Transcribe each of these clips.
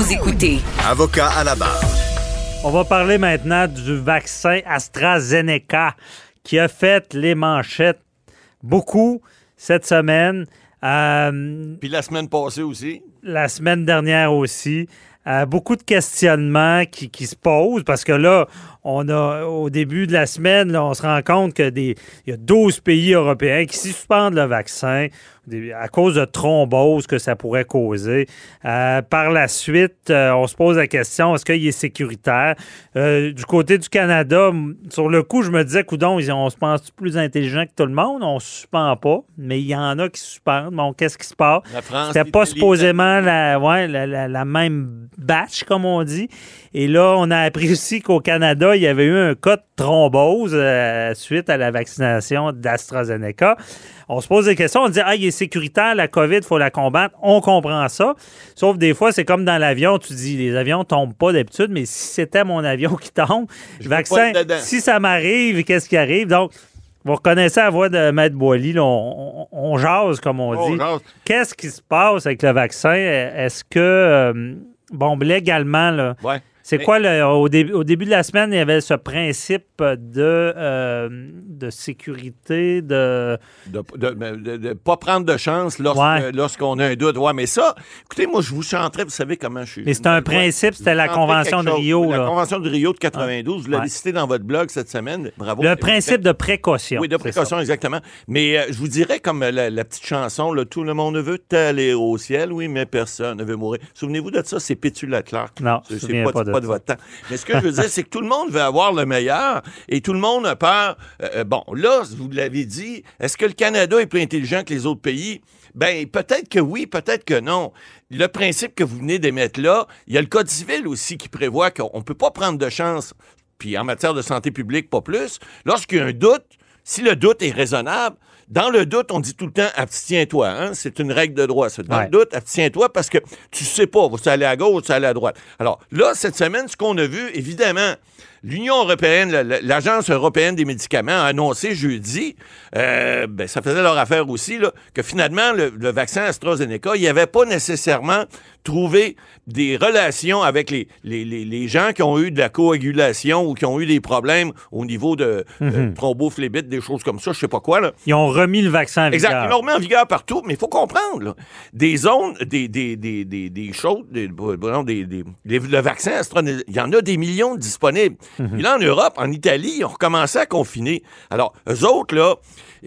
Vous écoutez Avocat à la barre. On va parler maintenant du vaccin AstraZeneca qui a fait les manchettes beaucoup cette semaine. Euh, Puis la semaine passée aussi. la semaine dernière aussi. Euh, beaucoup de questionnements qui, qui se posent parce que là, on a au début de la semaine, là, on se rend compte que des, il y a 12 pays européens qui suspendent le vaccin à cause de thrombose que ça pourrait causer. Euh, par la suite, euh, on se pose la question est-ce qu'il est sécuritaire? Euh, Du côté du Canada, sur le coup, je me disais, coudon, ils- on se pense plus intelligent que tout le monde? On suspend pas, mais il y en a qui suspendent. Bon, qu'est-ce qui se passe? C'était pas supposément la, ouais, la, la- la même batch, comme on dit. Et là, on a appris aussi qu'au Canada, il y avait eu un cas de thrombose euh, suite à la vaccination d'AstraZeneca. On se pose des questions, on dit Ah, il est sécuritaire, la COVID, il faut la combattre. On comprend ça. Sauf des fois, c'est comme dans l'avion, tu dis les avions tombent pas d'habitude, mais si c'était mon avion qui tombe, Je vaccin, si ça m'arrive, qu'est-ce qui arrive? Donc, vous reconnaissez la voix de Maître Boily, on, on- on jase, comme on Oh, dit. Qu'est-ce qui se passe avec le vaccin? Est-ce que, euh, bon, légalement, là, ouais. C'est Mais- quoi, le- au, dé- au début de la semaine, il y avait ce principe de, euh, de sécurité, de... De ne pas prendre de chance lorsque- Ouais. lorsqu'on a un doute. Ouais, mais ça, écoutez, moi, je vous chanterais, vous savez comment je suis. Mais c'est un principe, c'était Je la Convention de. Rio. La là. Convention de Rio de 92, vous l'avez Ouais. cité dans votre blog cette semaine. Bravo. Le principe de précaution. Oui, de précaution, exactement. Mais euh, je vous dirais, comme euh, la, la petite chanson, là, tout le monde veut aller au ciel, oui, mais personne ne veut mourir. Souvenez-vous de ça, c'est Pétula Clark. Non, je C'est souviens pas, pas de pas de votre temps. Mais ce que je veux dire, c'est que tout le monde veut avoir le meilleur et tout le monde a peur. Euh, euh, bon, là, vous l'avez dit, est-ce que le Canada est plus intelligent que les autres pays? Ben, peut-être que oui, peut-être que non. Le principe que vous venez d'émettre là, il y a le Code civil aussi qui prévoit qu'on ne peut pas prendre de chance, puis en matière de santé publique, pas plus. Lorsqu'il y a un doute, si le doute est raisonnable, dans le doute, on dit tout le temps abstiens-toi. Hein? C'est une règle de droit. ça. Dans Ouais. le doute, abstiens-toi parce que tu sais pas, vous aller à gauche, tu aller à droite. Alors là, cette semaine, ce qu'on a vu, évidemment, l'Union européenne, la- la- l'Agence européenne des médicaments a annoncé jeudi, euh, ben, ça faisait leur affaire aussi, là, que finalement, le, le vaccin AstraZeneca, il n'y avait pas nécessairement trouvé des relations avec les, les, les- les gens qui ont eu de la coagulation ou qui ont eu des problèmes au niveau de euh, thrombophlébite, des choses comme ça, je sais pas quoi. Là. Ils ont remis le vaccin en Exact. vigueur. Ils l'ont remis en vigueur partout, mais il faut comprendre, là, des zones, des, des, des, des, des choses, des, des, des- le vaccin AstraZeneca, il y en a des millions Puis là, en Europe, en Italie, ils ont recommencé à confiner. Alors, eux autres, là,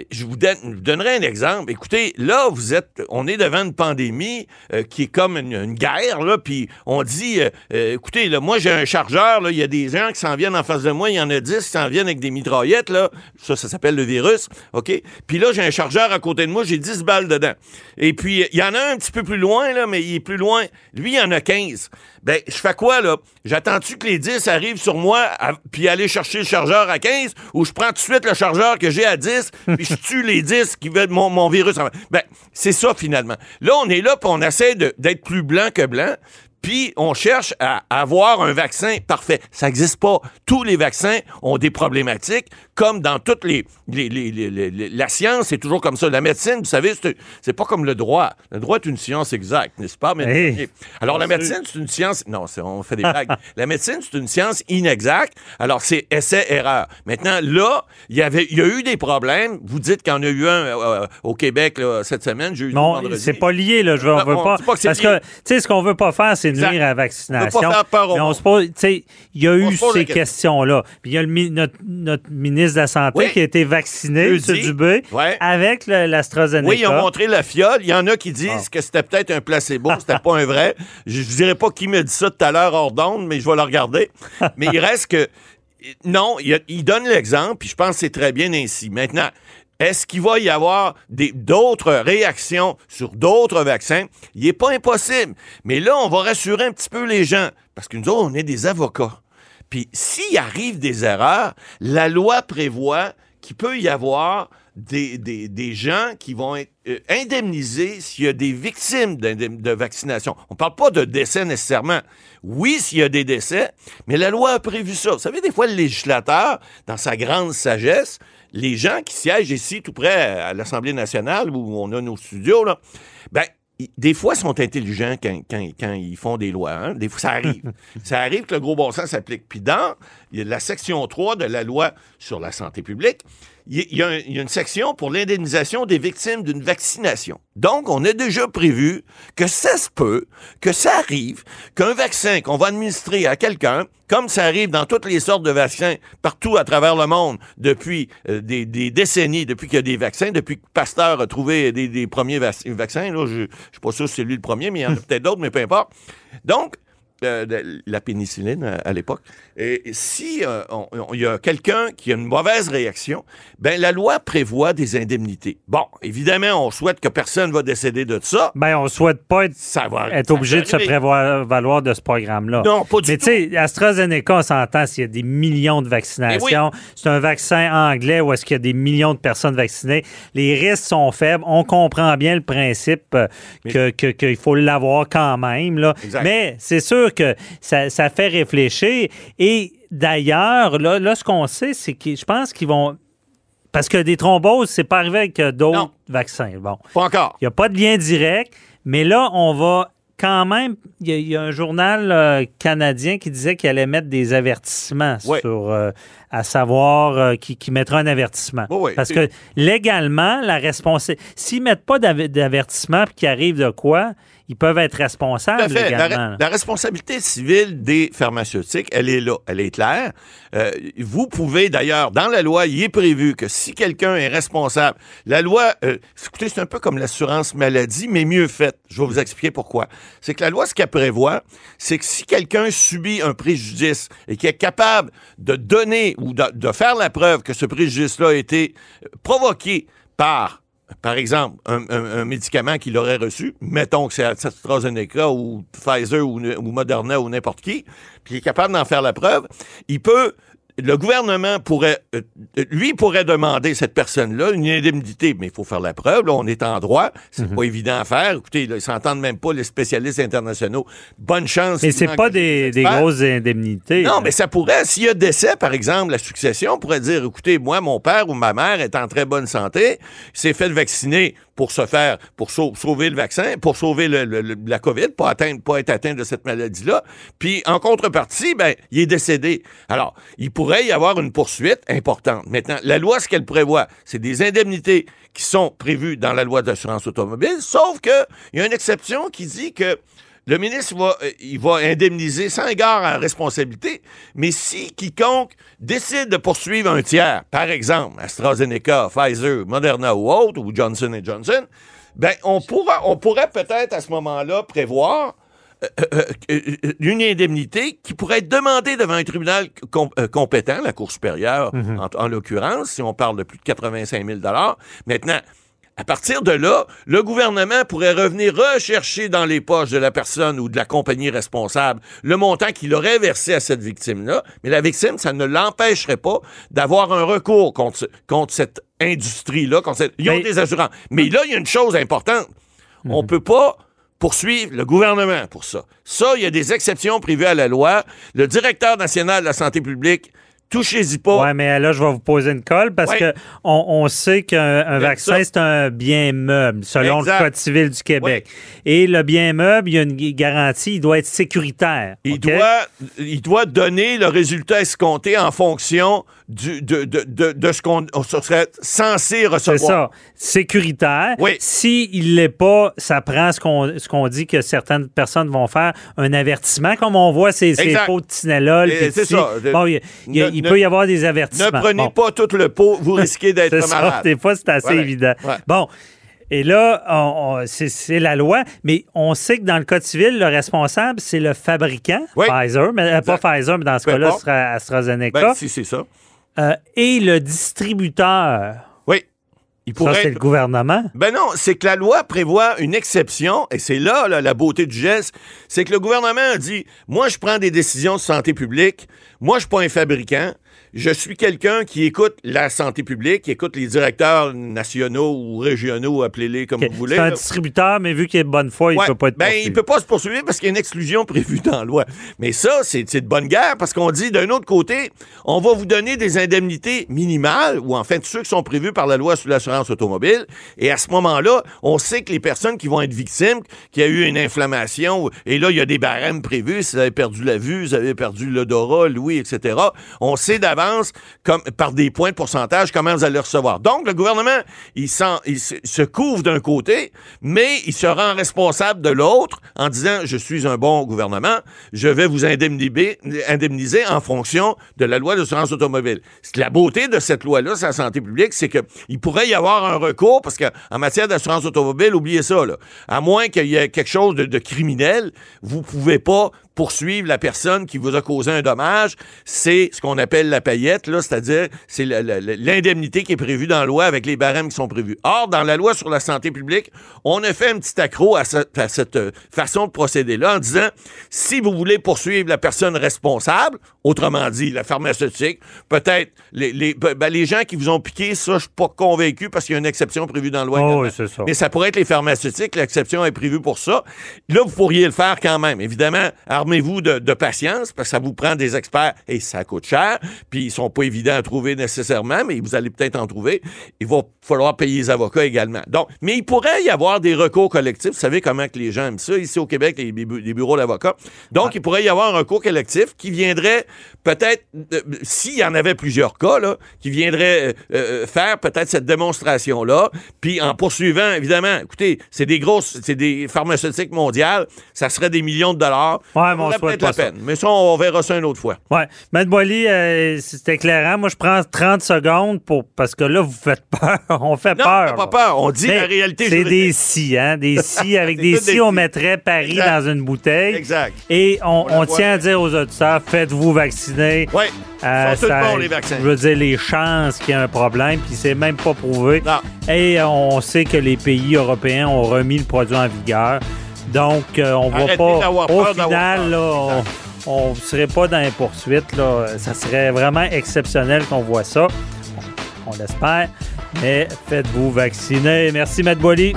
je vous, donnerai un exemple. Écoutez, là, vous êtes, on est devant une pandémie euh, qui est comme une, guerre, là, puis on dit, euh, euh, écoutez, là, moi, j'ai un chargeur, là, il y a des gens qui s'en viennent en face de moi, il y en a 10 qui s'en viennent avec des mitraillettes, là, ça, ça s'appelle le virus, OK? Puis là, j'ai un chargeur à côté de moi, j'ai 10 balles dedans. Et puis, il y en a un un petit peu plus loin, là, mais il est plus loin. Lui, il y en a 15. Ben, je fais quoi, là? J'attends-tu que les 10 arrivent sur moi, à- puis aller chercher le chargeur à 15, ou je prends tout de suite le chargeur que j'ai à 10, puis je tue les 10 qui veulent mon, mon virus? en- Ben, c'est ça, finalement. Là, on est là, puis on essaie d'être plus blanc que blanc, puis on cherche à avoir un vaccin parfait. Ça n'existe pas. Tous les vaccins ont des problématiques, comme dans toutes les... les- les- les- les- les- la science, c'est toujours comme ça. La médecine, vous savez, c'est pas comme le droit. Le droit est une science exacte, n'est-ce pas? Mais, Hey. alors, la médecine, c'est une science... Non, on fait des blagues. la médecine, c'est une science inexacte. Alors, c'est essai-erreur. Maintenant, là, il y avait, il y a eu des problèmes. Vous dites qu'il y en a eu un euh, au Québec là, cette semaine, jeudi, Non, c'est pas lié, là. Je veux, on veut pas. que parce lié. que, tu sais, ce qu'on veut pas faire, c'est Exact. à la On vaccination. pas faire peur au Mais on monde. se pose, tu sais, il y a eu ces question. questions-là. Puis il y a le, notre, notre ministre de la Santé Oui. qui a été vacciné. M. Dubé, Ouais. avec l'AstraZeneca. Oui, ils ont montré la fiole. Il y en a qui disent Ah. que c'était peut-être un placebo, c'était pas un vrai. Je ne dirais pas qui me dit ça tout à l'heure hors d'onde, mais je vais le regarder. mais il reste que. Non, il, il donne l'exemple, puis je pense que c'est très bien ainsi. Maintenant, est-ce qu'il va y avoir d'autres réactions sur d'autres vaccins? Il n'est pas impossible. Mais là, on va rassurer un petit peu les gens, parce que nous autres, on est des avocats. Puis s'il arrive des erreurs, la loi prévoit qu'il peut y avoir des, gens qui vont être euh, indemnisés s'il y a des victimes de vaccination. On ne parle pas de décès nécessairement. Oui, s'il y a des décès, mais la loi a prévu ça. Vous savez, des fois, le législateur, dans sa grande sagesse, les gens qui siègent ici, tout près à l'Assemblée nationale, où on a nos studios, là, ben, des fois, ils sont intelligents quand, quand- quand ils font des lois. hein. Des fois, ça arrive. ça arrive que le gros bon sens s'applique. Puis dans il y a la section 3 de la loi sur la santé publique, il y a- une section pour l'indemnisation des victimes d'une vaccination. Donc, on a déjà prévu que ça se peut, que ça arrive, qu'un vaccin qu'on va administrer à quelqu'un, comme ça arrive dans toutes les sortes de vaccins partout à travers le monde depuis euh, des, des décennies, depuis qu'il y a des vaccins, depuis que Pasteur a trouvé des, des premiers vac- vaccins. Là, je ne suis pas sûr si c'est lui le premier, mais il y en a peut-être d'autres, mais peu importe. Donc, de- la pénicilline euh, à l'époque. Et si euh, il y a quelqu'un qui a une mauvaise réaction, ben la loi prévoit des indemnités. Bon, évidemment, on souhaite que personne va décéder de ça. Ben, on souhaite pas être, Ça va être obligé de se prévoir valoir de ce programme-là. Non, pas du Mais tout. tu sais, AstraZeneca, on s'entend s'il y a des millions de vaccinations. C'est un vaccin anglais où est-ce qu'il y a des millions de personnes vaccinées. Les risques sont faibles. On comprend bien le principe euh, que- que- qu'il faut l'avoir quand même. Là. Exact. Mais c'est sûr que ça, ça fait réfléchir. Et d'ailleurs, là, là, ce qu'on sait, c'est que je pense qu'ils vont... Parce que des thromboses, c'est pas arrivé avec euh, d'autres vaccins. Bon. Pas encore. Il n'y a pas de lien direct, mais là, on va quand même. Il y a, il y a un journal euh, canadien qui disait qu'il allait mettre des avertissements sur. euh, à savoir, euh, qui, qui mettra un avertissement. Oui, oui. Parce que légalement, la responsabilité. S'ils ne mettent pas d'av- d'avertissement puis qu'il arrive de quoi, ils peuvent être Tout responsables à fait. La, responsabilité civile des pharmaceutiques, elle est là, elle est claire. Euh, vous pouvez d'ailleurs, dans la loi, il est prévu que si quelqu'un est responsable, la loi, euh, écoutez, c'est un peu comme l'assurance maladie, mais mieux faite. Je vais vous expliquer pourquoi. C'est que la loi, ce qu'elle prévoit, c'est que si quelqu'un subit un préjudice et qui est capable de donner ou de, de faire la preuve que ce préjudice-là a été provoqué par par exemple, un, médicament qu'il aurait reçu, mettons que c'est AstraZeneca ou Pfizer ou, ou Moderna ou n'importe qui, puis il est capable d'en faire la preuve, il peut, le gouvernement pourrait, euh, lui pourrait demander cette personne-là une indemnité, mais il faut faire la preuve, là, on est en droit, c'est Mhm. pas évident à faire. Écoutez, là, ils s'entendent même pas, les spécialistes internationaux. Bonne chance. Mais c'est pas des, des grosses indemnités. Non, mais ça pourrait, s'il y a décès, par exemple, la succession pourrait dire, écoutez, moi, mon père ou ma mère est en très bonne santé, s'est fait vacciner pour se faire, pour sau- sauver le vaccin, pour sauver la COVID, pas atteindre, pas être atteint de cette maladie-là. Puis, en contrepartie, ben, il est décédé. Alors, il pourrait y avoir une poursuite importante. Maintenant, la loi, ce qu'elle prévoit, c'est des indemnités qui sont prévues dans la loi d'assurance automobile, sauf que il y a une exception qui dit que le ministre va, euh, il va indemniser sans égard à la responsabilité, mais si quiconque décide de poursuivre un tiers, par exemple AstraZeneca, Pfizer, Moderna ou autre, ou Johnson Johnson, ben on pourra, on pourrait peut-être à ce moment-là prévoir euh, euh, une indemnité qui pourrait être demandée devant un tribunal com- euh, compétent, la Cour supérieure en, en l'occurrence, si on parle de plus de 85 000 Maintenant, à partir de là, le gouvernement pourrait revenir rechercher dans les poches de la personne ou de la compagnie responsable le montant qu'il aurait versé à cette victime-là, mais la victime, ça ne l'empêcherait pas d'avoir un recours contre, ce- contre cette industrie-là. cette- Ils ont Mais- des assurances. Mais là, il y a une chose importante. On ne peut pas poursuivre le gouvernement pour ça. Ça, il y a des exceptions prévues à la loi. Le directeur national de la santé publique, touchez-y pas. Oui, mais là, je vais vous poser une colle parce Ouais. que on, on sait qu'un vaccin, c'est un bien meuble, selon Exact. le Code civil du Québec. Et le bien meuble, il y a une garantie, il doit être sécuritaire. Il, doit, il doit donner le résultat escompté en fonction du, de, de, de, de ce qu'on on serait censé C'est recevoir. ça, sécuritaire. Oui. Si il l'est pas, ça prend ce qu'on dit que certaines personnes vont faire, un avertissement, comme on voit ces, ces de puis c'est ça. Bon, ne- il ne- peut y avoir des Ne avertissements. prenez Bon. pas tout le pot, vous risquez d'être C'est ça, malade. des fois, c'est assez Voilà. évident. Ouais. Bon. Et là, on- on- c'est la loi, mais on sait que dans le Code civil, le responsable, c'est le fabricant, Oui. Pfizer, mais euh, pas. Pfizer, mais dans ce cas-là, ce sera AstraZeneca, Ben, si c'est ça. euh, et le distributeur. Il Ça, c'est être- le gouvernement? Ben non, c'est que la loi prévoit une exception, et c'est là, là, la beauté du geste, c'est que le gouvernement a dit, moi je prends des décisions de santé publique, moi je suis pas un fabricant, je suis quelqu'un qui écoute la santé publique, qui écoute les directeurs nationaux ou régionaux, appelez-les comme vous voulez. C'est un distributeur, mais vu qu'il est de bonne foi, il ne peut pas être ben, Il peut pas se poursuivre parce qu'il y a une exclusion prévue dans la loi. Mais ça, c'est de bonne guerre parce qu'on dit, d'un autre côté, on va vous donner des indemnités minimales, ou en fait, ceux qui sont prévus par la loi sur l'assurance automobile. Et à ce moment-là, on sait que les personnes qui vont être victimes, qui a eu une inflammation, et là, il y a des barèmes prévus, si vous avez perdu la vue, vous avez perdu l'odorat, l'ouïe, etc., on sait d'avance, comme, par des points de pourcentage, comment vous allez recevoir. Donc, le gouvernement, il, se couvre d'un côté, mais il se rend responsable de l'autre en disant, je suis un bon gouvernement, je vais vous indemniser, indemniser en fonction de la loi d'assurance automobile. La beauté de cette loi-là, c'est la santé publique, c'est qu'il pourrait y avoir un recours, parce qu'en matière d'assurance automobile, oubliez ça, là. À moins qu'il y ait quelque chose de, de criminel, vous pouvez pas poursuivre la personne qui vous a causé un dommage, c'est ce qu'on appelle la paillette, là, c'est-à-dire c'est l'indemnité qui est prévue dans la loi avec les barèmes qui sont prévus. Or, dans la loi sur la santé publique, on a fait un petit accro à, cette euh, façon de procéder-là en disant si vous voulez poursuivre la personne responsable, autrement dit la pharmaceutique, peut-être les, les, ben, les, gens qui vous ont piqué, ça, je suis pas convaincu parce qu'il y a une exception prévue dans la loi. Oh, oui, ça. Mais ça pourrait être les pharmaceutiques, l'exception est prévue pour ça. Là, vous pourriez le faire quand même. Évidemment, armez-vous de, patience parce que ça vous prend des experts et ça coûte cher. Puis ils sont pas évidents à trouver nécessairement, mais vous allez peut-être en trouver. Il va falloir payer les avocats également. Donc, mais il pourrait y avoir des recours collectifs. Vous savez comment que les gens aiment ça ici au Québec, les, bureaux d'avocats. Donc, il pourrait y avoir un recours collectif qui viendrait peut-être, euh, s'il y en avait plusieurs cas, là, qui viendrait euh, euh, faire peut-être cette démonstration-là, puis en poursuivant, évidemment, écoutez, c'est des grosses, c'est des pharmaceutiques mondiales, ça serait des millions de dollars. Ouais, mais on souhaite la peine. Mais ça, on verra ça une autre fois. Ouais. Matt Boily, c'est éclairant. Moi, je prends 30 secondes pour, parce que là, vous faites peur. on fait non, peur. pas peur. On dit la réalité. C'est des si, hein. Des si. Avec des si, on mettrait Paris dans une bouteille. Exact. Et on, tient à dire aux auditeurs, faites-vous vacciner. Oui. Euh, ça, les vaccins. Je veux dire, les chances qu'il y ait un problème, puis c'est même pas prouvé. Non. Et on sait que les pays européens ont remis le produit en vigueur. Donc, euh, on ne va pas. Au final, là, on ne serait pas dans les poursuites. Là. Ça serait vraiment exceptionnel qu'on voit ça. On, l'espère. Mais faites-vous vacciner. Merci, Matt Boily.